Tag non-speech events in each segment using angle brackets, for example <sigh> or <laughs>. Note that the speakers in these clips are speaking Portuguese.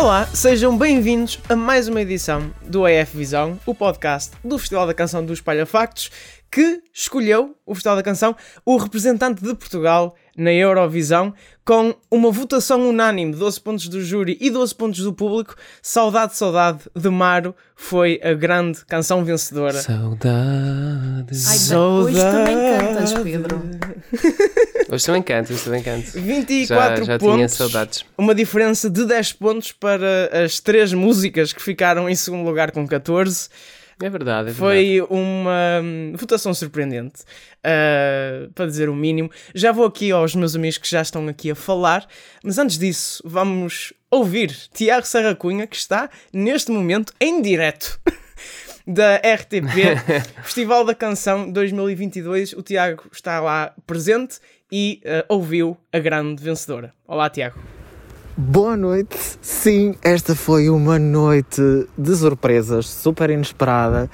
Olá, sejam bem-vindos a mais uma edição do AF Visão, o podcast do Festival da Canção dos Espalha Factos, que escolheu o Festival da Canção o representante de Portugal na Eurovisão, com uma votação unânime, 12 pontos do júri e 12 pontos do público. Saudade, saudade de Maro foi a grande canção vencedora. Saudade. Ai, Saudade. hoje também cantas, Pedro. <laughs> Hoje também canto, hoje também canto. 24 já já pontos. tinha saudades. Uma diferença de 10 pontos para as três músicas que ficaram em segundo lugar com 14. É verdade, é verdade. Foi uma hum, votação surpreendente, ah, para dizer o mínimo. Já vou aqui aos meus amigos que já estão aqui a falar, mas antes disso, vamos ouvir Tiago Serra Cunha, que está neste momento em direto <laughs> da RTP <laughs> Festival da Canção 2022. O Tiago está lá presente e ah, ouviu a grande vencedora. Olá, Tiago. Boa noite. Sim, esta foi uma noite de surpresas, super inesperada.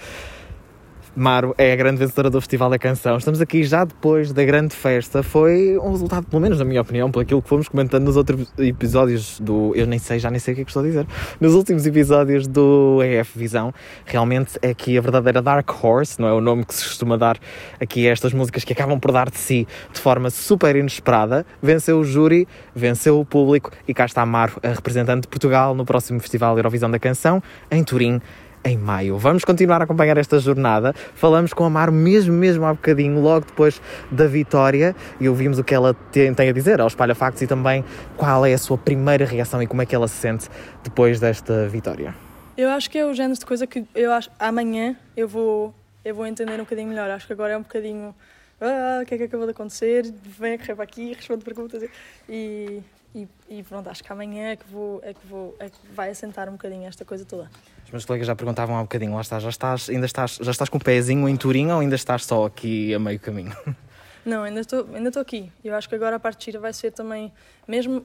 Maro é a grande vencedora do Festival da Canção. Estamos aqui já depois da grande festa. Foi um resultado, pelo menos na minha opinião, por aquilo que fomos comentando nos outros episódios do. Eu nem sei, já nem sei o que é que estou a dizer. Nos últimos episódios do EF Visão. Realmente é aqui a verdadeira Dark Horse, não é o nome que se costuma dar aqui a estas músicas que acabam por dar de si de forma super inesperada. Venceu o júri, venceu o público e cá está Maro, a representante de Portugal no próximo Festival Eurovisão da Canção, em Turim, em maio. Vamos continuar a acompanhar esta jornada. Falamos com a Maro mesmo, mesmo há bocadinho, logo depois da vitória, e ouvimos o que ela tem, tem a dizer ao Espalha Factos e também qual é a sua primeira reação e como é que ela se sente depois desta vitória. Eu acho que é o género de coisa que eu acho amanhã eu vou, eu vou entender um bocadinho melhor. Acho que agora é um bocadinho. Ah, o que é que acabou de acontecer? Vem a correr para aqui, <laughs> responde perguntas. E, e, e pronto, acho que amanhã é que, vou, é, que vou, é que vai assentar um bocadinho esta coisa toda. Os meus colegas já perguntavam há bocadinho, lá estás, já estás, ainda estás, já estás com o pezinho em Turim ou ainda estás só aqui a meio caminho? <laughs> Não, ainda estou ainda estou aqui. Eu acho que agora a parte gira vai ser também, mesmo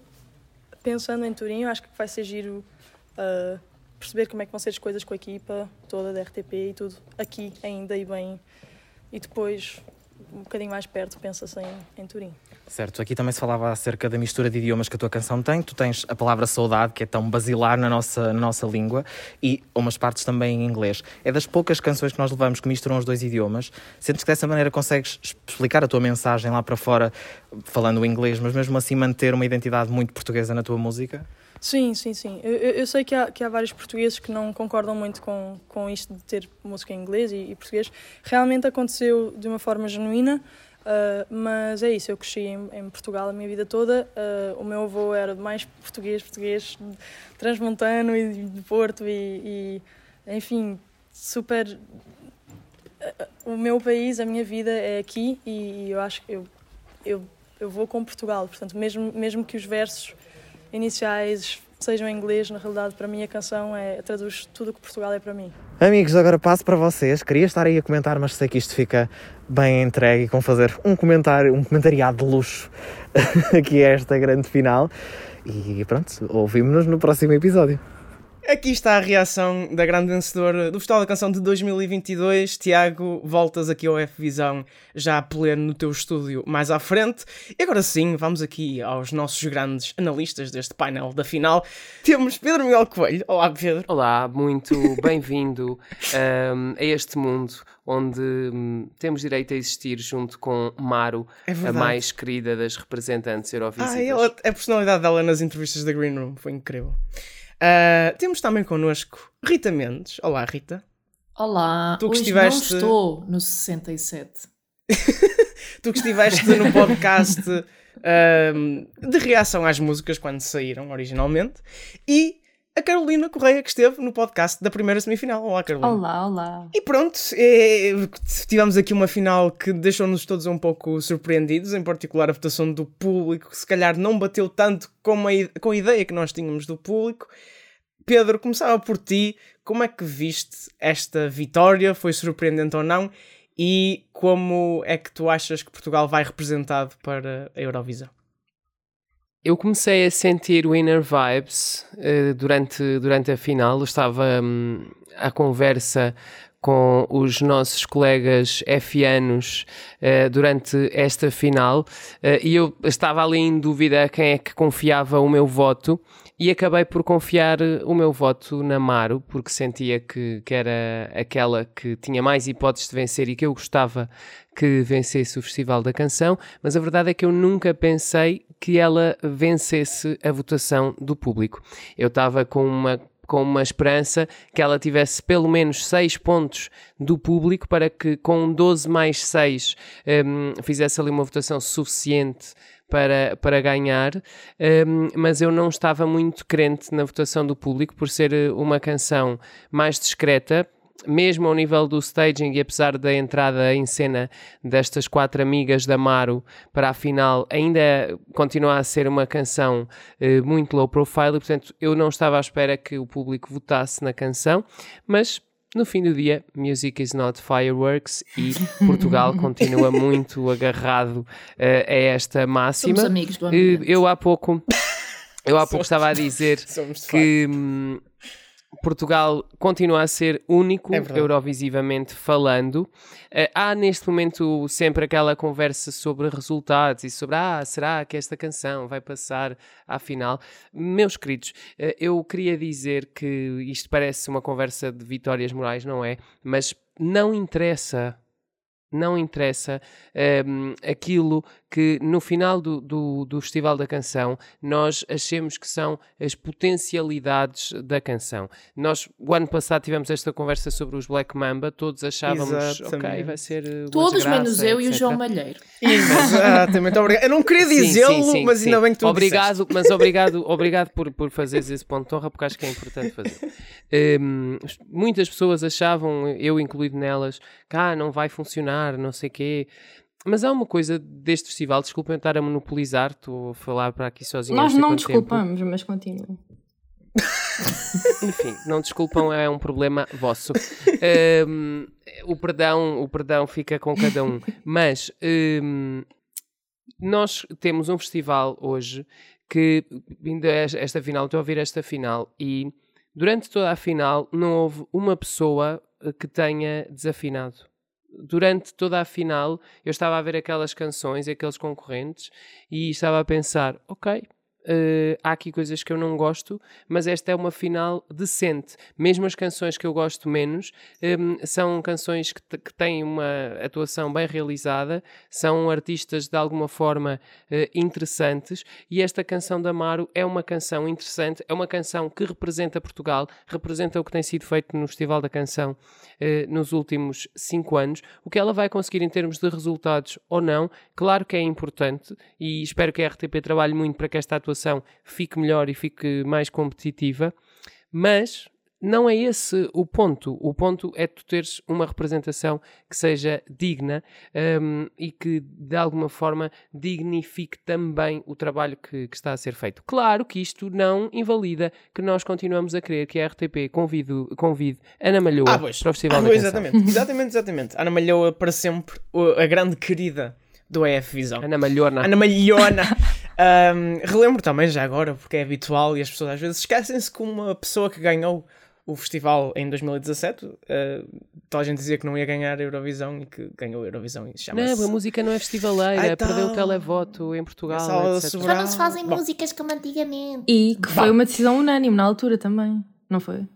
pensando em Turim, eu acho que vai ser giro ah, perceber como é que vão ser as coisas com a equipa toda da RTP e tudo aqui ainda e bem. E depois, um bocadinho mais perto, pensa-se em, em Turim. Certo, aqui também se falava acerca da mistura de idiomas que a tua canção tem. Tu tens a palavra saudade, que é tão basilar na nossa, na nossa língua, e umas partes também em inglês. É das poucas canções que nós levamos que misturam os dois idiomas. Sentes que dessa maneira consegues explicar a tua mensagem lá para fora, falando o inglês, mas mesmo assim manter uma identidade muito portuguesa na tua música? Sim, sim, sim. Eu, eu, sei que há, que há vários portugueses que não concordam muito com, com isto de ter música em inglês e, e português. Realmente aconteceu de uma forma genuína, ah, mas é isso. Eu cresci em, em Portugal a minha vida toda. Ah, o meu avô era mais português, português transmontano e de Porto e, e enfim, super. ah, O meu país, a minha vida é aqui e eu acho que eu, eu, eu vou com Portugal. Portanto, mesmo, mesmo que os versos iniciais sejam em inglês, na realidade, para mim a canção é, traduz tudo o que Portugal é para mim. Amigos, agora passo para vocês. Queria estar aí a comentar, mas sei que isto fica bem entregue com fazer um comentário, um comentariado de luxo <laughs> aqui a esta grande final. E pronto, ouvimos-nos no próximo episódio. Aqui está a reação da grande vencedora do Festival da Canção de 2022. Tiago, voltas aqui ao F Visão já a pleno no teu estúdio mais à frente. E agora sim, vamos aqui aos nossos grandes analistas deste painel da final. Temos Pedro Miguel Coelho. Olá, Pedro. Olá, muito <laughs> bem-vindo um, a este mundo onde hum, temos direito a existir junto com Maro, É a mais querida das representantes eurovisivas. Ah, ela, a personalidade dela nas entrevistas da Green Room foi incrível. Ah, temos também connosco Rita Mendes. Olá, Rita. Olá, Tu que hoje estiveste- não estou no 67. <laughs> Tu que estiveste no podcast ahm, de reação às músicas quando saíram originalmente. E a Carolina Correia que esteve no podcast da primeira semifinal. Olá, Carolina. Olá, olá. E pronto, é, tivemos aqui uma final que deixou-nos todos um pouco surpreendidos, em particular a votação do público, que se calhar não bateu tanto com a, com a ideia que nós tínhamos do público. Pedro, começava por ti, como é que viste esta vitória? Foi surpreendente ou não? E como é que tu achas que Portugal vai representado para a Eurovisão? Eu comecei a sentir winner vibes eh, durante, durante a final. Eu estava hum, à conversa com os nossos colegas F-anos uh, durante esta final uh, e eu estava ali em dúvida quem é que confiava o meu voto e acabei por confiar o meu voto na Maru, porque sentia que, que era aquela que tinha mais hipóteses de vencer e que eu gostava que vencesse o Festival da Canção, mas a verdade é que eu nunca pensei que ela vencesse a votação do público. Eu estava com uma com uma esperança que ela tivesse pelo menos 6 pontos do público para que com 12 mais 6 um, fizesse ali uma votação suficiente para, para ganhar, um, mas eu não estava muito crente na votação do público por ser eh, uma canção mais discreta, mesmo ao nível do staging e apesar da entrada em cena destas quatro amigas da Maru para a final, ainda continua a ser uma canção uh, muito low profile e, portanto, eu não estava à espera que o público votasse na canção, mas no fim do dia, music is not fireworks e <laughs> Portugal continua muito agarrado uh, a esta máxima. Somos amigos do ambiente. Eu há pouco, eu há pouco <laughs> estava a dizer que hum, Portugal continua a ser único É eurovisivamente falando. Eh, há neste momento sempre aquela conversa sobre resultados e sobre ah, será que esta canção vai passar à final? Meus queridos, eh, eu queria dizer que isto parece uma conversa de vitórias morais, não é? Mas não interessa. Não interessa ehm, aquilo que no final do, do, do Festival da Canção nós achemos que são as potencialidades da canção. Nós, o ano passado, tivemos esta conversa sobre os Black Mamba, todos achávamos, ok, Exatamente. vai ser. uma Todos desgraça, menos eu e o etc. João Malheiro. Exatamente, obrigado. Eu não queria dizê-lo, mas sim. ainda bem que tu obrigado, Mas obrigado, obrigado por, por fazeres esse ponto de honra, porque acho que é importante fazer. Hum, muitas pessoas achavam, eu incluído nelas, que ah, não vai funcionar, não sei quê. Mas há uma coisa deste festival, desculpem estar a monopolizar, estou a falar para aqui sozinho. Nós não quanto tempo. desculpamos, mas continua. <laughs> Enfim, não desculpam, é um problema vosso. <laughs> Hum, o, perdão, o perdão fica com cada um. Mas hum, nós temos um festival hoje que, ainda es- esta final, estou a ouvir esta final, e durante toda a final não houve uma pessoa eh, que tenha desafinado. Durante toda a final, eu estava a ver aquelas canções, aqueles concorrentes, e estava a pensar: ok, eh, há aqui coisas que eu não gosto, mas esta é uma final decente. Mesmo as canções que eu gosto menos hum, são canções que, que têm uma atuação bem realizada, são artistas de alguma forma eh, interessantes. E esta canção da Amaro é uma canção interessante, é uma canção que representa Portugal, representa o que tem sido feito no Festival da Canção eh, nos últimos cinco anos. O que ela vai conseguir em termos de resultados ou não, claro que é importante e espero que a RTP trabalhe muito para que esta atuação fique melhor e fique mais competitiva, mas não é esse o ponto. O ponto é tu teres uma representação que seja digna hum, e que de alguma forma dignifique também o trabalho que, que está a ser feito. Claro que isto não invalida que nós continuamos a querer que a RTP convide, convide Ana Malhoa Ah, pois. para o Festival Ah, da pois, Canção. exatamente, exatamente, exatamente. Ana Malhoa para sempre, a grande querida do EF Visão. Ana Malhona. Ana Malhona. <laughs> Ahm, relembro também já agora, porque é habitual e as pessoas às vezes esquecem-se que uma pessoa que ganhou o festival em 2017, ah, toda a gente dizia que não ia ganhar a Eurovisão e que ganhou a Eurovisão e chama-se... Não, a música não é festivaleira, Ai, perdeu o tal. televoto em Portugal. Já não se fazem Bom. músicas como antigamente. E que Vá. foi uma decisão unânime na altura também, não foi?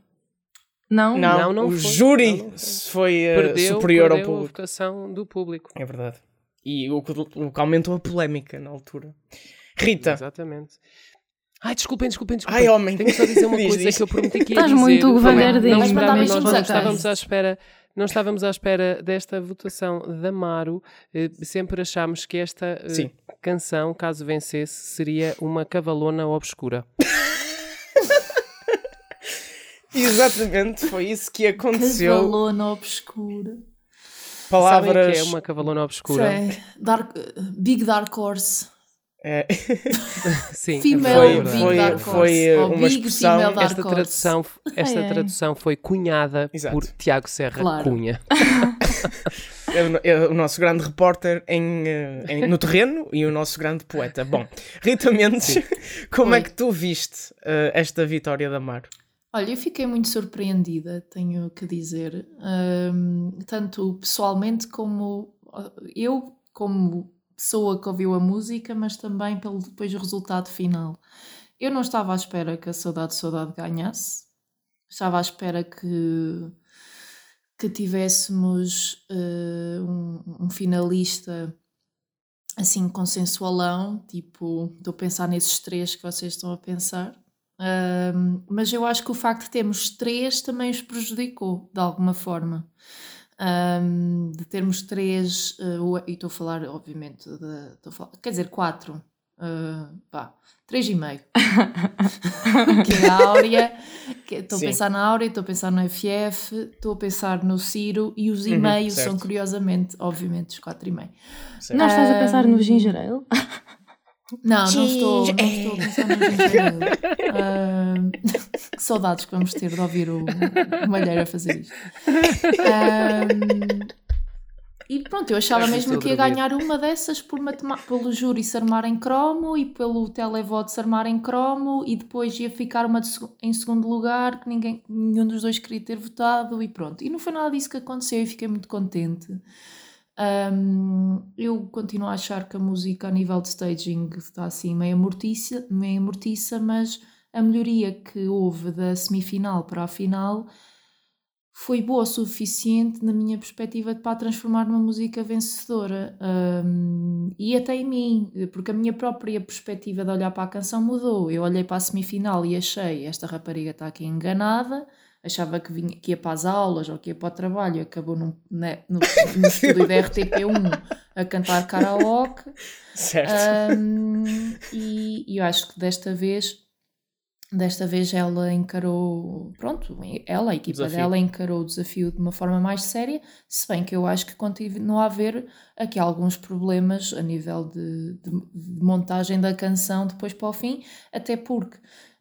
Não? Não, Não, não o foi. júri Não, não foi. foi ah, Perdeu, superior ao perdeu a público. votação do público. É verdade. E o que aumentou a polémica na altura. Rita, Exatamente. Ai, desculpem, desculpem, desculpem. Ai, homem. Tenho só dizer uma <laughs> Diz, coisa diz. que eu prometi que ia Estás dizer. muito Ding, não, Vais mandar nós beijinhos não estávamos à espera... Não estávamos à espera desta votação da Maro. Eh, sempre achámos que esta eh, Sim. canção, caso vencesse, seria uma cavalona obscura. <laughs> exatamente, foi isso que aconteceu. Cavalona obscura. Palavras. Sabem que é uma cavalona obscura? Sei. Dark, Big Dark Horse. É, <laughs> Sim, é Female Foi- foi- Dark foi, Horse. eh, uma expressão- Dark Esta tradução, esta Ai, ai. tradução foi cunhada Exato. por Tiago Serra Claro. Cunha. <laughs> é o é o nosso grande repórter em, eh, em- no terreno e o nosso grande poeta. Bom, Rita Mendes, <laughs> como é Oi. que tu viste eh, esta vitória da Mar? Olha, eu fiquei muito surpreendida, tenho que dizer, Ahm, tanto pessoalmente como eu, como pessoa que ouviu a música, mas também pelo depois o resultado final. Eu não estava à espera que a Saudade Saudade ganhasse, estava à espera que, que tivéssemos eh, um, um finalista assim consensualão, tipo, estou a pensar nesses três que vocês estão a pensar. Ahm, mas eu acho que o facto de termos três também os prejudicou de alguma forma. Ahm, de termos três, eh, o- e estou a falar, obviamente, de, a falar- quer dizer, quatro, uh, pá, três e meio. <laughs> que é a Áurea, que- estou a pensar na Áurea, estou a pensar no FF, estou a pensar no Ciro e os Uhum, e-mails são certo. curiosamente, obviamente, os quatro e meio. Certo. Não estás a pensar no ginger ale? Não, não estou, não estou a pensar no <laughs> ginger ale. Que saudades que vamos ter de ouvir o, o <laughs> Malheiro a fazer isto. Ahm, e pronto, eu achava Faz mesmo que ia ganhar uma dessas por pelo júri se armar em cromo e pelo televoto se armar em cromo e depois ia ficar uma seg- em segundo lugar que ninguém, nenhum dos dois queria ter votado e pronto. E não foi nada disso que aconteceu e fiquei muito contente. Um, eu continuo a achar que a música a nível de staging está assim meio mortiça, meio mortiça, mas a melhoria que houve da semifinal para a final foi boa o suficiente na minha perspectiva para a transformar numa música vencedora Um, e até em mim, porque a minha própria perspectiva de olhar para a canção mudou. Eu olhei para a semifinal e achei esta rapariga está aqui enganada, achava que, vinha, que ia para as aulas ou que ia para o trabalho acabou num, né, no, <laughs> no estúdio da RTP1 a cantar karaoke. Certo. Um, e, e eu acho que desta vez desta vez ela encarou pronto, ela, a equipa Desafio. dela encarou o desafio de uma forma mais séria, se bem que eu acho que continua a haver aqui alguns problemas a nível de, de- de montagem da canção depois para o fim, até porque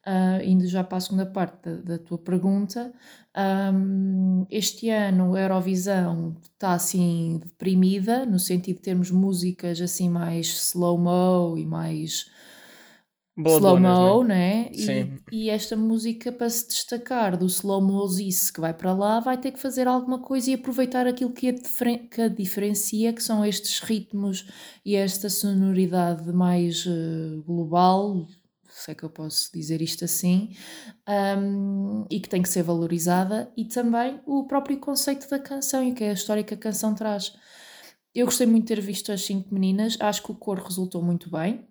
ah, indo já para a segunda parte da, da tua pergunta, ahm, este ano a Eurovisão está assim deprimida, no sentido de termos músicas assim mais slow-mo e mais slow-mo, é? né? Sim. E, e esta música, para se destacar do slow-mozice que vai para lá, vai ter que fazer alguma coisa e aproveitar aquilo que a, diferen- que a diferencia, que são estes ritmos e esta sonoridade mais eh, global, se é que eu posso dizer isto assim, um, e que tem que ser valorizada, e também o próprio conceito da canção e que é a história que a canção traz. Eu gostei muito de ter visto as cinco meninas, acho que o cor resultou muito bem.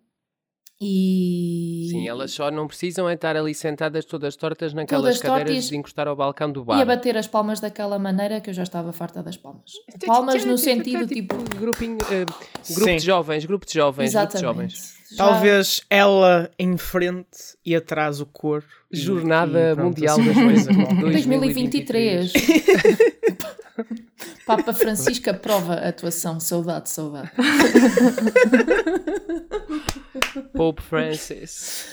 E, Sim, elas só não precisam é estar ali sentadas todas tortas naquelas Todas cadeiras tortas de encostar ao balcão do e bar. a bater as palmas daquela maneira que eu já estava farta das palmas. Palmas no sentido tipo. Grupinho, eh, grupo de jovens, grupo de jovens, grupo de jovens. Talvez ela em frente e atrás o cor. e- Jornada e Mundial assim, das coisa Coisas. <laughs> qualquer. <laughs> 2023. <laughs> Papa Francisca prova a atuação. Saudade, saudade. <laughs> Pope Francis.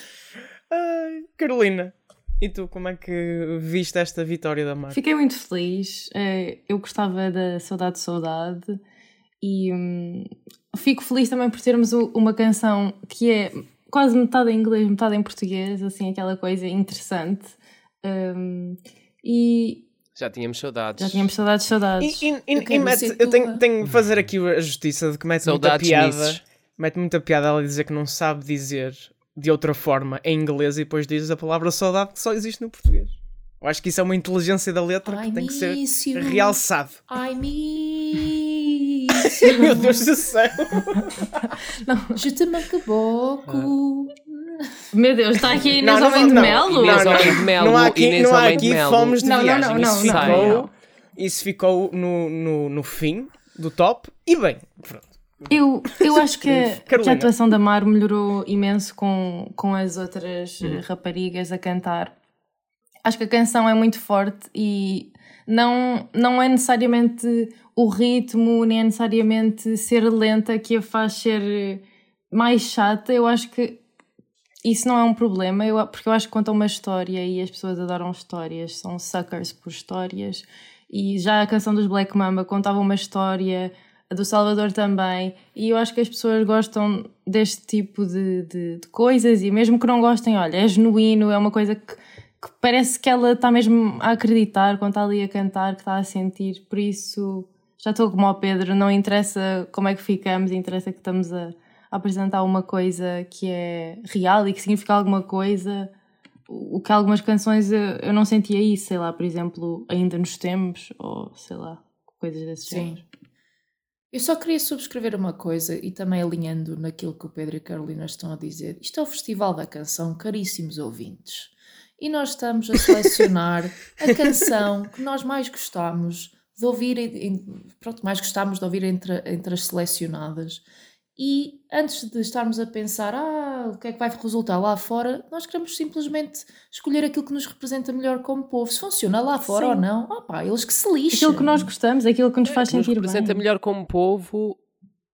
Ai, Carolina, e tu como é que viste esta vitória da Marta? Fiquei muito feliz. eh, Eu gostava da Saudade Saudade e hum, fico feliz também por termos uma canção que é quase metade em inglês, metade em português, assim, aquela coisa interessante. Hum, e Já tínhamos saudades. já tínhamos saudades, saudades. E, e- e- Eu e mete- eu tenho, tenho de fazer aqui a justiça de que mete muita piada. misses. Mete muita piada ela dizer que não sabe dizer de outra forma em inglês e depois diz a palavra saudade que só existe no português. Eu acho que isso é uma inteligência da letra I que tem que ser you. realçado. I miss <laughs> Meu. Deus do céu! Je te manque beaucoup. Meu Deus, está aqui Inês não, Homem de não. Melo? Inês Não, Homem de Melo, não há aqui, Inês não há aqui Melo. fomes de Não, não, viagem. não, isso, não, ficou, não. isso ficou no, no, no fim do top. E bem, pronto. Eu, eu acho que, a- que a atuação da Mar melhorou imenso com, com as outras eh, raparigas a cantar. Acho que a canção é muito forte e não, não é necessariamente o ritmo, nem é necessariamente ser lenta que a faz ser mais chata. Eu acho que isso não é um problema, eu, porque eu acho que conta uma história e as pessoas adoram histórias, são suckers por histórias. E já a canção dos Black Mamba contava uma história, a do Salvador também, e eu acho que as pessoas gostam deste tipo de, de, de coisas, e mesmo que não gostem, olha, é genuíno, é uma coisa que, que parece que ela está mesmo a acreditar quando está ali a cantar, que está a sentir, por isso já estou como ao Pedro, não interessa como é que ficamos, interessa que estamos a apresentar uma coisa que é real e que significa alguma coisa. O que algumas canções eu, não sentia isso, sei lá, por exemplo, ainda nos tempos, ou sei lá, coisas desse Sim. género. Eu só queria subscrever uma coisa e também alinhando naquilo que o Pedro e a Carolina estão a dizer. Isto é o Festival da Canção, caríssimos ouvintes. E nós estamos a selecionar a canção que nós mais gostamos de ouvir, pronto, mais gostamos de ouvir entre, entre as selecionadas. E antes de estarmos a pensar, ah, o que é que vai resultar lá fora, nós queremos simplesmente escolher aquilo que nos representa melhor como povo. Se funciona lá fora Sim. ou não, pá, eles que se lixem. Aquilo que nós gostamos, aquilo que nos faz que nos sentir representa bem. melhor como povo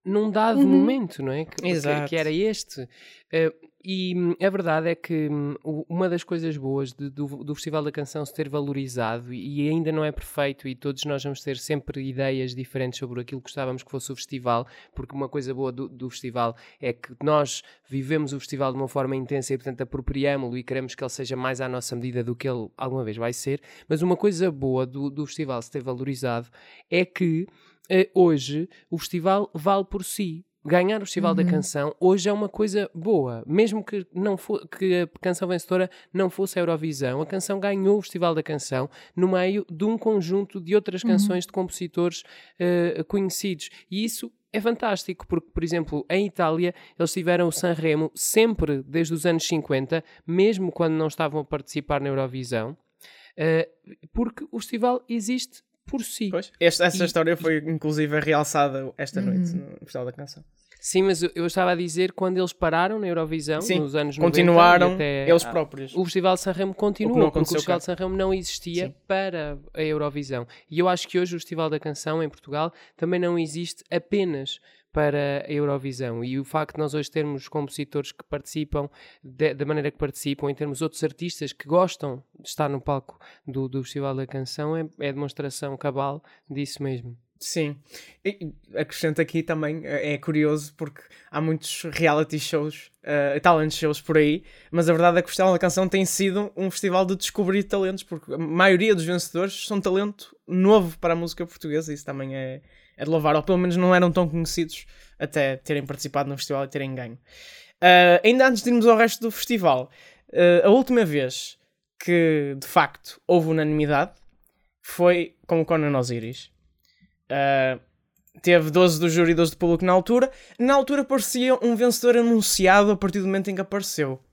num dado Uhum. momento, não é? Que, que- Exato. que era este. Eh, e hum, a verdade é que hum, uma das coisas boas de- do, do Festival da Canção se ter valorizado, e, e ainda não é perfeito, e todos nós vamos ter sempre ideias diferentes sobre aquilo que gostávamos que fosse o festival, porque uma coisa boa do, do festival é que nós vivemos o festival de uma forma intensa e, portanto, apropriámo-lo e queremos que ele seja mais à nossa medida do que ele alguma vez vai ser. Mas uma coisa boa do, do festival se ter valorizado é que eh, hoje o festival vale por si. Ganhar o Festival da Canção hoje é uma coisa boa, mesmo que, não fo que a canção vencedora não fosse a Eurovisão, a canção ganhou o Festival da Canção no meio de um conjunto de outras canções de compositores eh, conhecidos. E isso é fantástico, porque, por exemplo, em Itália, eles tiveram o Sanremo sempre desde os anos 50, mesmo quando não estavam a participar na Eurovisão, eh, porque o festival existe por si. Pois. Esta, essa E- história foi inclusive realçada esta noite no Festival da Canção. Sim, mas eu, eu estava a dizer quando eles pararam na Eurovisão, Sim, nos anos 90, Continuaram até eles próprios. O Festival de Sanremo O continuou, não porque o Festival cá. de Sanremo não existia Sim. para a Eurovisão. E eu acho que hoje o Festival da Canção em Portugal também não existe apenas para a Eurovisão. E o facto de nós hoje termos compositores que participam da maneira que participam, em termos outros artistas que gostam de estar no palco do, do Festival da Canção, é, é demonstração cabal disso mesmo. Sim. E acrescento aqui também, eh, é curioso porque há muitos reality shows, eh, talent shows por aí, mas a verdade é que o Festival da Canção tem sido um festival de descobrir talentos, porque a maioria dos vencedores são talento novo para a música portuguesa, isso também é, é de louvar, ou pelo menos não eram tão conhecidos até terem participado no festival e terem ganho. Eh, ainda antes de irmos ao resto do festival, eh, a última vez que de facto houve unanimidade foi com o Conan Osiris. Uh, teve 12 do júri e 12 do público na altura. Na altura parecia um vencedor anunciado a partir do momento em que apareceu.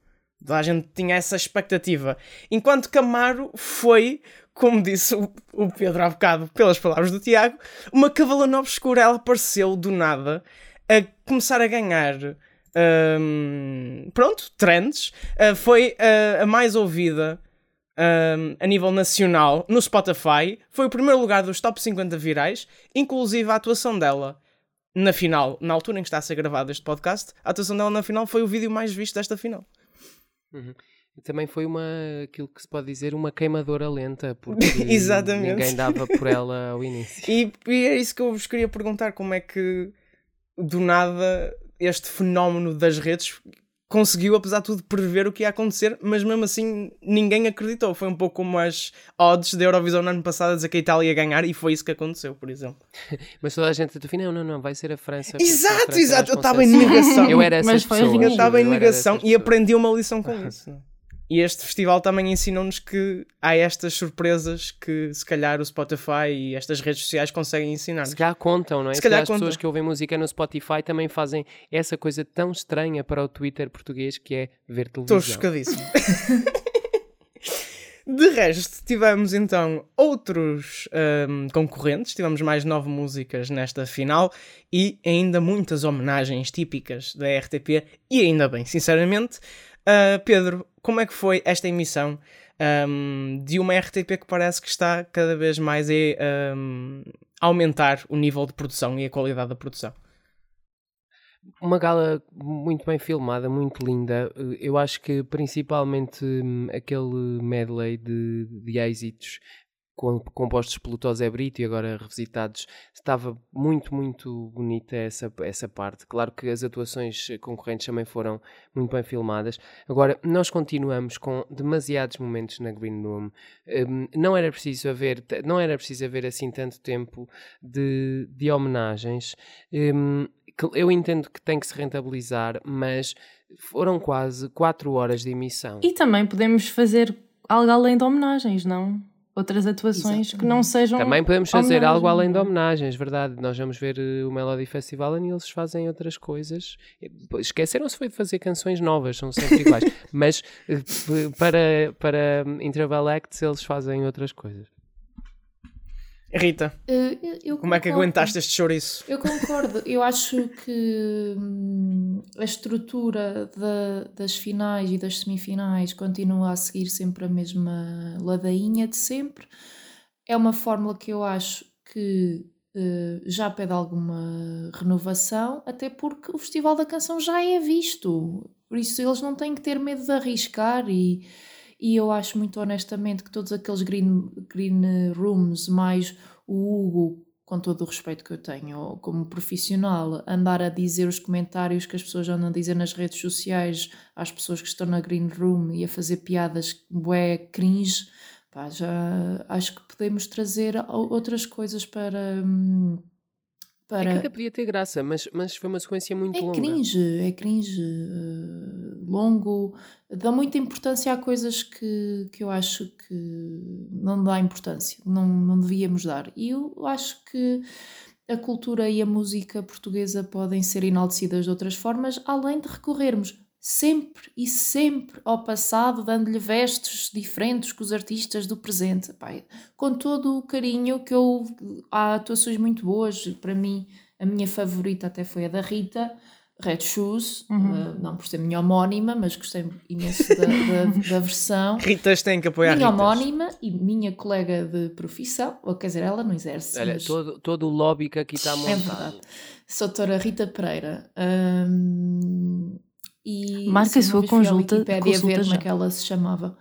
A gente tinha essa expectativa. Enquanto Camaro foi, como disse o, Pedro há bocado, pelas palavras do Tiago, uma cavalana obscura. Ela apareceu do nada a começar a ganhar. hum, pronto, trends. Uh, foi uh, a mais ouvida um, a nível nacional no Spotify. Foi o primeiro lugar dos top 50 virais, inclusive a atuação dela na final, na altura em que está a ser gravado este podcast, a atuação dela na final foi o vídeo mais visto desta final. E também foi uma, aquilo que se pode dizer, uma queimadora lenta, porque <laughs> Exatamente. ninguém dava por ela ao início. E, e é isso que eu vos queria perguntar: como é que do nada este fenómeno das redes conseguiu, apesar de tudo, prever o que ia acontecer, mas mesmo assim ninguém acreditou. Foi um pouco como as odds da Eurovisão no ano passado a dizer que a Itália ia ganhar e foi isso que aconteceu, por exemplo. <laughs> Mas toda a gente do não, não, não, vai ser a França. porque a Exato, França exato, eu estava em responsável." negação. Eu era essas Mas ridículo. Eu estava em negação e aprendi uma lição com isso. E este festival também ensinou-nos que há estas surpresas que se calhar o Spotify e estas redes sociais conseguem ensinar. Se calhar contam, não é? Se Se, calhar calhar as pessoas que ouvem música no Spotify também fazem essa coisa tão estranha para o Twitter português que é ver Estou televisão. chocadíssimo. <laughs> De resto, tivemos então outros hum, concorrentes, tivemos mais nove músicas nesta final e ainda muitas homenagens típicas da RTP, e ainda bem, sinceramente. Ah, Pedro, como é que foi esta emissão hum, de uma RTP que parece que está cada vez mais a hum, aumentar o nível de produção e a qualidade da produção? Uma gala muito bem filmada, muito linda. Eu acho que principalmente hum, aquele medley de, de êxitos compostos pelo Tosé Brito e agora revisitados, estava muito, muito bonita essa, essa parte. Claro que as atuações concorrentes também foram muito bem filmadas. Agora, nós continuamos com demasiados momentos na Green Room. Um, não era preciso haver, não era preciso haver assim tanto tempo de, de homenagens. Um, eu entendo que tem que se rentabilizar, mas foram quase 4 horas de emissão. E também podemos fazer algo além de homenagens, não? Outras atuações Exatamente. que não sejam. Também podemos fazer algo além de homenagens, verdade. Nós vamos ver uh, o Melody Festival e eles fazem outras coisas. Esqueceram-se foi de fazer canções novas, são sempre iguais. <laughs> Mas uh, para, para Interval Acts eles fazem outras coisas. Rita, uh, como é que aguentaste este chouriço? Eu concordo. Eu acho que hum, a estrutura da, das finais e das semifinais continua a seguir sempre a mesma ladainha de sempre. É uma fórmula que eu acho que uh, já pede alguma renovação, até porque o Festival da Canção já é visto. Por isso eles não têm que ter medo de arriscar e e eu acho muito honestamente que todos aqueles green, green rooms, mais o Hugo, com todo o respeito que eu tenho como profissional, andar a dizer os comentários que as pessoas andam a dizer nas redes sociais às pessoas que estão na green room e a fazer piadas bué cringe, pá, já acho que podemos trazer outras coisas para. Hum, para... É que ainda podia ter graça, mas, mas foi uma sequência muito é longa. Cringe, é cringe, uh, longo, dá muita importância a coisas que, que eu acho que não dá importância, não, não devíamos dar. E eu acho que a cultura e a música portuguesa podem ser enaltecidas de outras formas, além de recorrermos sempre e sempre ao passado, dando-lhe vestes diferentes que os artistas do presente. Pai, com todo o carinho que eu. Há atuações muito boas, para mim, a minha favorita até foi a da Rita. Red Shoes, uhum. uh, não por ser minha homónima, mas gostei imenso da, da, da versão. <laughs> Ritas têm que apoiar Minha Ritas. homónima e minha colega de profissão, ou quer dizer, ela não exerce. Olha, mas... todo, todo o lobby que aqui está é montado. É verdade. Sou doutora Rita Pereira. Um, e Marca a sua consulta, Wikipédia consulta ver como é que ela se chamava.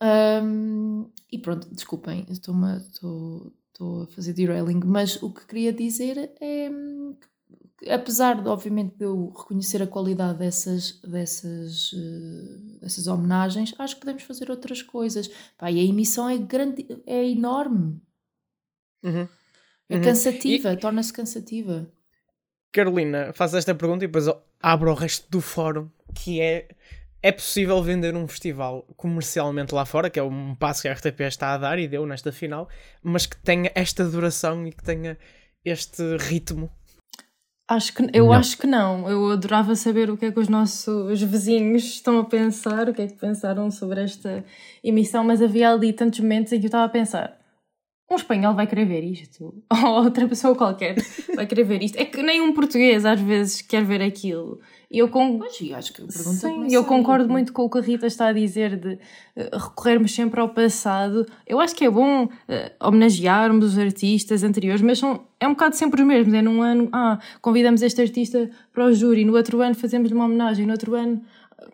Um, e pronto, desculpem, estou, estou a fazer derailing, mas o que queria dizer é que, apesar de, obviamente, de eu reconhecer a qualidade dessas, dessas, uh, dessas homenagens, acho que podemos fazer outras coisas. Pá, e a emissão é grande, é enorme. Uhum. É uhum. cansativa, torna-se cansativa. Carolina, faz esta pergunta e depois abro o resto do fórum que é é possível vender um festival comercialmente lá fora, que é um passo que a RTP está a dar e deu nesta final, mas que tenha esta duração e que tenha este ritmo. Acho que, eu não. acho que não. Eu adorava saber o que é que os nossos vizinhos estão a pensar, o que é que pensaram sobre esta emissão, mas havia ali tantos momentos em que eu estava a pensar: um espanhol vai querer ver isto, <laughs> ou outra pessoa qualquer vai querer ver isto. É que nem um português às vezes quer ver aquilo. E eu, con... Pergunta Sim, eu concordo muito com o que a Rita está a dizer de uh, recorrermos sempre ao passado. Eu acho que é bom uh, homenagearmos os artistas anteriores, mas são, é um bocado sempre os mesmos. É num ano, ah, convidamos este artista para o júri, no outro ano fazemos-lhe uma homenagem, no outro ano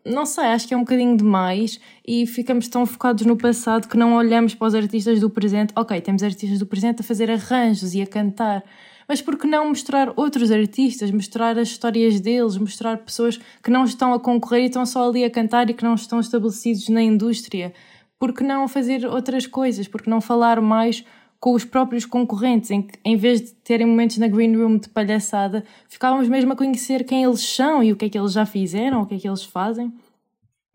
não sei, acho que é um bocadinho demais e ficamos tão focados no passado que não olhamos para os artistas do presente. Ok, temos artistas do presente a fazer arranjos e a cantar, mas por que não mostrar outros artistas, mostrar as histórias deles, mostrar pessoas que não estão a concorrer e estão só ali a cantar e que não estão estabelecidos na indústria? Por que não fazer outras coisas? Por que não falar mais com os próprios concorrentes, em que em vez de terem momentos na green room de palhaçada, ficávamos mesmo a conhecer quem eles são e o que é que eles já fizeram, o que é que eles fazem.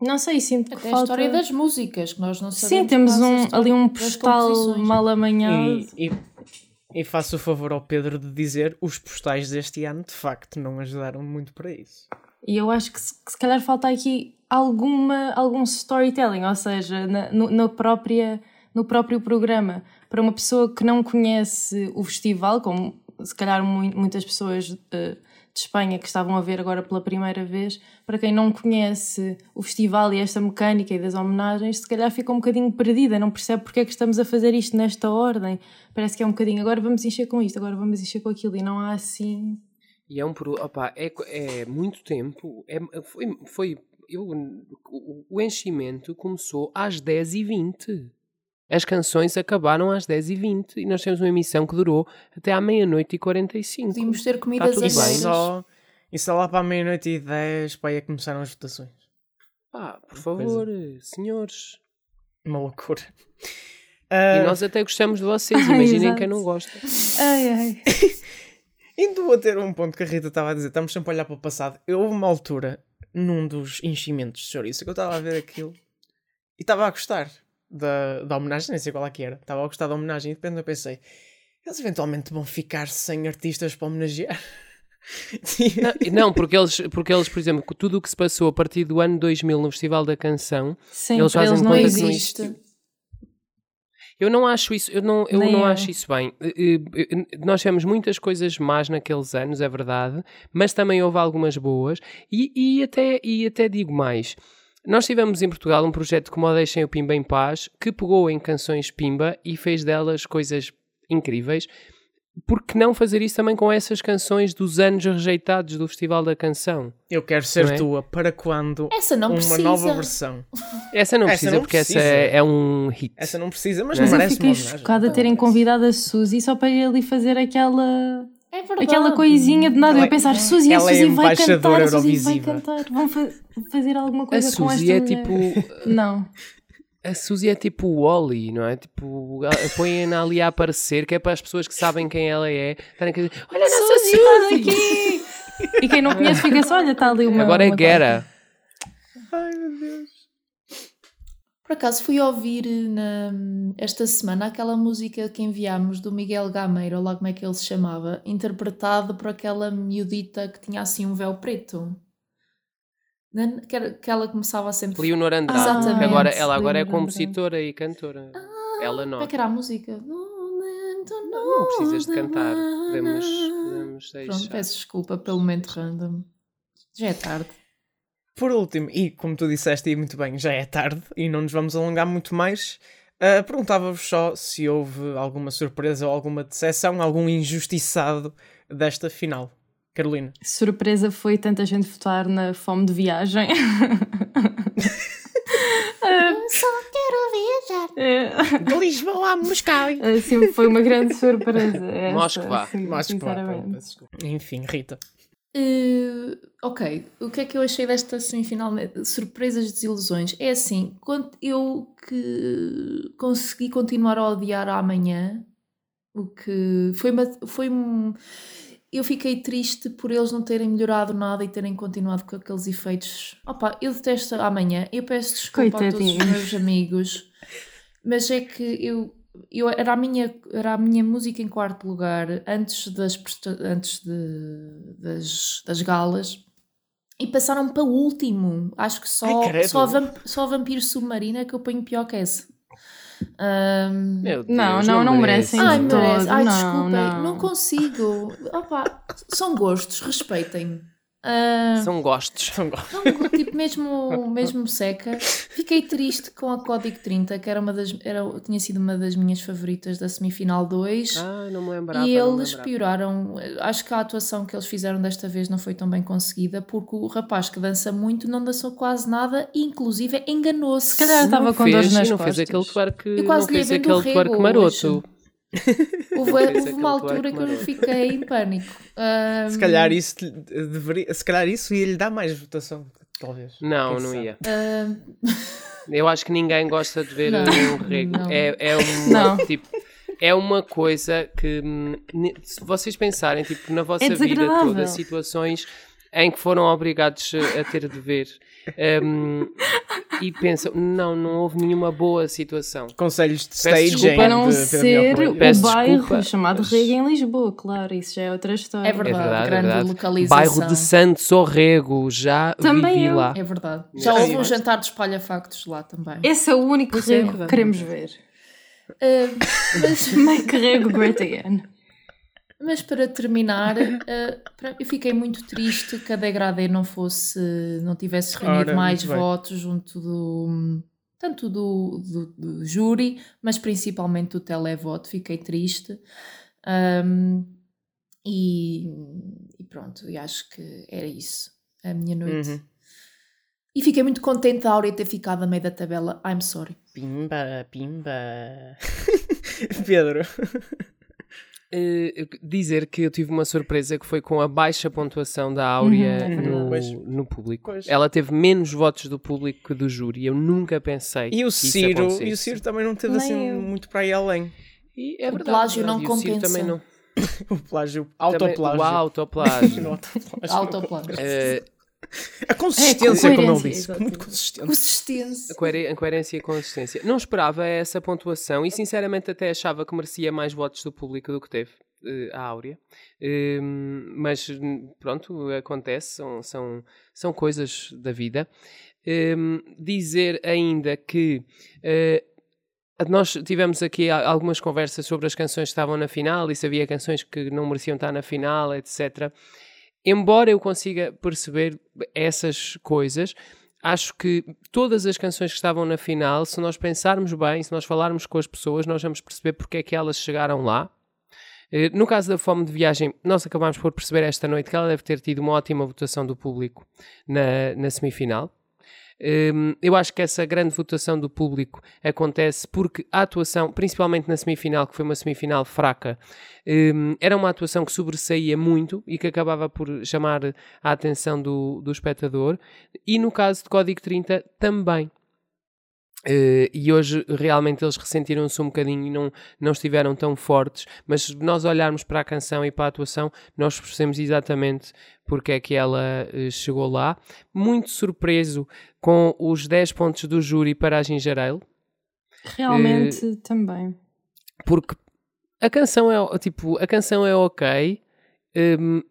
Não sei, sinto Até que falta... a história das músicas, que nós não sabemos. Sim, temos um, ali um postal mal amanhado. E, e, e faço o favor ao Pedro de dizer os postais deste ano de facto não ajudaram muito para isso. E eu acho que se, que se calhar falta aqui alguma, algum storytelling, ou seja, na, no, na própria, no próprio programa. Para uma pessoa que não conhece o festival, como se calhar muitas pessoas uh, de Espanha que estavam a ver agora pela primeira vez, para quem não conhece o festival e esta mecânica e das homenagens, se calhar fica um bocadinho perdida, não percebe porque é que estamos a fazer isto nesta ordem. Parece que é um bocadinho agora vamos encher com isto, agora vamos encher com aquilo e não há assim. E é um opa, é, é muito tempo, é, foi, foi eu, o enchimento começou às 10h20. As canções acabaram às 10h20 e nós temos uma emissão que durou até à meia-noite e 45. Podíamos ter comidas Tá tudo bem. Isso só, isso só lá para a meia-noite e dez, para aí é começaram as votações. Pá, por favor, senhores. Uma loucura. E Ah, nós até gostamos de vocês, imaginem quem não gosta. Ai, ai. <laughs> Indo a ter um ponto que a Rita estava a dizer, estamos sempre a olhar para o passado. Eu houve uma altura, num dos enchimentos de chouriço, que eu estava a ver aquilo e estava a gostar da, da homenagem, nem sei qual é que era. Estava a gostar da homenagem e de repente eu pensei, eles eventualmente vão ficar sem artistas para homenagear. <laughs> Não, não, porque eles, porque eles, por exemplo, tudo o que se passou a partir do ano 2000 no Festival da Canção, Sim, Eles fazem eles não conta que existe. não eu não acho isso, eu não, eu Nem não eu. acho isso bem. Eh, eh, eh, Nós tivemos muitas coisas más naqueles anos, é verdade, mas também houve algumas boas e, e até, e até digo mais. Nós tivemos em Portugal um projeto como o Deixem o Pimba em Paz, que pegou em canções Pimba e fez delas coisas incríveis. Por que não fazer isso também com essas canções dos anos rejeitados do Festival da Canção? Eu quero ser Não é? tua para quando Essa não uma precisa. nova versão. Essa não Essa precisa, não porque precisa. essa é, é um hit. Essa não precisa, mas, Mas Mas eu merece fiquei uma homenagem. chocada terem convidado a Suzy só para ali fazer aquela, verdade. aquela coisinha de nada. Ela Eu é- a pensar, Suzy, a é Suzy vai embaixadora cantar, a Suzy vai cantar. Vão fa- fazer alguma A coisa com esta Suzy é mulher. tipo. <laughs> Não. A Suzy é tipo o Wally, não é? Tipo, põem-na ali a aparecer, que é para as pessoas que sabem quem ela é estarem a dizer: Olha a nossa Suzy, Suzy! olha aqui! E quem não conhece fica só, olha, está ali uma. Agora é uma Guerra. Ai meu Deus. Por acaso fui ouvir na, esta semana aquela música que enviámos do Miguel Gameiro, ou lá como é que ele se chamava, interpretado por aquela miudita que tinha assim um véu preto. Na- Que, era- que ela começava sempre. Leonor Andrade. Exatamente, que agora, ela agora é Leonor Andrade. compositora e cantora. ela Como não. é que era a música? Não precisas de cantar. Podemos, podemos Pronto, deixar. peço desculpa pelo momento random. Já é tarde. Por último, e como tu disseste e muito bem, já é tarde e não nos vamos alongar muito mais. ah, Perguntava-vos só se houve alguma surpresa ou alguma decepção, algum injustiçado desta final. Carolina. Surpresa foi tanta gente votar na fome de viagem. <laughs> Só quero viajar. <laughs> É, De Lisboa a Moscou. assim, foi uma grande surpresa. <laughs> sim, sinceramente. peço desculpa. Enfim, Rita. Eh, ok, o que é que eu achei desta semifinal? Surpresas e desilusões. É assim, quando eu que consegui continuar a odiar amanhã, o que foi, uma- foi um- eu fiquei triste por eles não terem melhorado nada e terem continuado com aqueles efeitos. Opa, eu detesto amanhã, eu peço desculpa a todos os meus amigos, mas é que eu, eu era, a minha, era a minha música em quarto lugar antes das, antes de, das, das galas e passaram para o último. Acho que só, Ai, só, a vamp, só a Vampiro Submarina que eu ponho pior que essa. Meu Deus, Não, não, não merecem. Ai, merece. Ai, não, desculpem, não. não. consigo. Opa, são gostos, respeitem-me. Ah, São gostos. São go- não, tipo, mesmo, mesmo seca. Fiquei triste com a Código 30, que era uma das, era, tinha sido uma das minhas favoritas da semifinal 2. Ah, não me lembrava. E não eles lembrava. pioraram. Acho que a atuação que eles fizeram desta vez não foi tão bem conseguida, porque o rapaz que dança muito não dançou quase nada e, inclusive, enganou-se. Se calhar estava Não com dores nas não costas. fez aquele twerk, Eu não quase lhe fez aquele twerk maroto. Houve, Fez houve uma altura que eu fiquei em pânico. Ahm, Se calhar isso deveria, se calhar isso ia lhe dar mais votação, talvez. Não, não ia. ahm, <laughs> Eu acho que ninguém gosta de ver Não, um rego. não. É, é um <laughs> Não. tipo. É uma coisa que, hum, se vocês pensarem tipo, na vossa É vida toda, situações em que foram obrigados a ter de ver hum, e pensam, não, não houve nenhuma boa situação. Conselhos de Peço staging. desculpa. A não de- ser o Peço bairro desculpa, chamado Rega em Lisboa, claro, isso já é outra história. É verdade, é verdade, grande é verdade. localização. Bairro de Santos Orrego, já Também vivi eu. lá. É verdade. Já houve um jantar de espalha-factos lá também. Esse é o único é rego que queremos ver. Ahm, <laughs> mas, Make Rego great again. Mas para terminar, <laughs> pra- eu fiquei muito triste que a Degradê não fosse, não tivesse reunido Ora, mais votos junto do tanto do, do, do júri, mas principalmente do televoto. Fiquei triste. Ahm, e, e pronto, e acho que era isso. A minha noite Uhum. E fiquei muito contente da Áurea ter ficado a meio da tabela. I'm sorry. Pimba, pimba. <laughs> Pedro. <laughs> Eh, dizer que eu tive uma surpresa que foi com a baixa pontuação da Áurea Uhum, no, Pois. no público. Pois. Ela teve menos votos do público que do júri. Eu nunca pensei E o Ciro, e o Ciro também não teve Nem assim eu. muito para ir além. E é O verdade, plágio não verdade. O Ciro compensa. Também não. <laughs> O plágio, Também- autoplágio. O autoplágio. <laughs> Não, autoplágio. Autoplano. A consistência, É, com como ele disse. exatamente. Muito consistente. Consistência. A, coere- a coerência e a consistência. Não esperava essa pontuação e sinceramente até achava que merecia mais votos do público do que teve eh, a Áurea. Ehm, mas hum, pronto, acontece, são, são, são coisas da vida. Ehm, dizer ainda que eh, nós tivemos aqui a- algumas conversas sobre as canções que estavam na final e se havia canções que não mereciam estar na final, etc. Embora eu consiga perceber essas coisas, acho que todas as canções que estavam na final, se nós pensarmos bem, se nós falarmos com as pessoas, nós vamos perceber porque é que elas chegaram lá. Eh, No caso da Fome de Viagem, nós acabámos por perceber esta noite que ela deve ter tido uma ótima votação do público na, na semifinal. Hum, eu acho que essa grande votação do público acontece porque a atuação, principalmente na semifinal, que foi uma semifinal fraca, hum, era uma atuação que sobressaía muito e que acabava por chamar a atenção do, do espectador. E no caso de Código 30, também. Eh, e hoje realmente eles ressentiram-se um bocadinho e não, não estiveram tão fortes, mas se nós olharmos para a canção e para a atuação, nós percebemos exatamente porque é que ela eh, chegou lá. Muito surpreso com os 10 pontos do júri para a Gingerale, Realmente também. porque a canção é tipo, a canção é ok,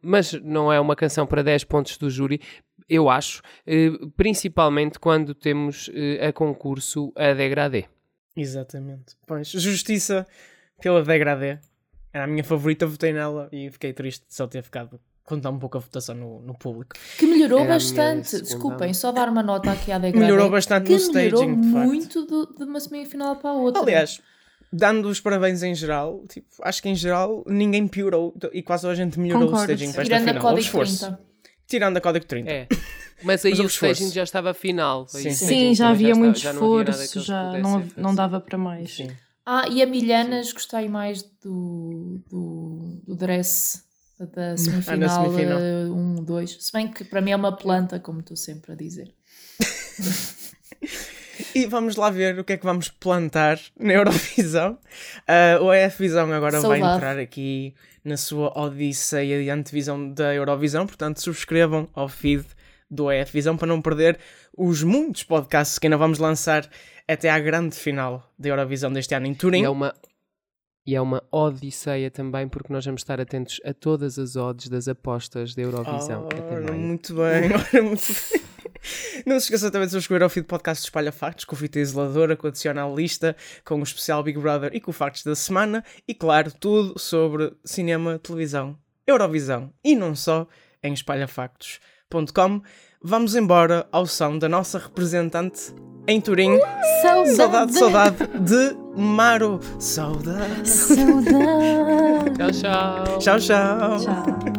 mas não é uma canção para 10 pontos do júri, eu acho, eh, principalmente quando temos eh, a concurso a degradê. Exatamente. Pois, justiça pela degradê. Era a minha favorita, votei nela e fiquei triste de só ter ficado com tão pouca votação no, no público. Que melhorou Era a bastante. Desculpem, só dar uma nota aqui à degradê. Melhorou bastante que no staging, melhorou de facto. muito do- de uma semifinal para a outra. Aliás, dando os parabéns em geral, tipo, acho que em geral ninguém piorou e quase a gente melhorou Concordo. o staging para esta tirando a final. Houve esforço. 30. Tirando a Código 30. É. Mas aí Mas o esforço. staging já estava final. Sim. o Sim, Sim, já havia muito já havia que esforço, já não, fazer. não dava para mais. Sim. Ah, e a Milhanas gostei mais do, do, do dress da semifinal semifinal. 1, 2. Se bem que para mim é uma planta, como estou sempre a dizer. <laughs> E vamos lá ver o que é que vamos plantar na Eurovisão. <laughs> Ah, o EF Visão agora vai Saudade. entrar aqui na sua odisseia de antevisão da Eurovisão, portanto subscrevam ao feed do EF Visão para não perder os muitos podcasts que ainda vamos lançar até à grande final da Eurovisão deste ano em Turim. E é uma e é uma odisseia também, porque nós vamos estar atentos a todas as odds das apostas da Eurovisão. maio. muito bem, <laughs> ora, muito bem. Não se esqueça também de subscrever ao feed podcast do Espalha Factos, com fita isoladora, com adicional lista, com o especial Big Brother e com o Factos da Semana. E claro, tudo sobre cinema, televisão, Eurovisão e não só em espalhafactos.com. Vamos embora ao som da nossa representante em Turim. Saudade! Saudade, saudade de Maro. Saudade. Saudade! Tchau, tchau. Tchau, tchau. Tchau.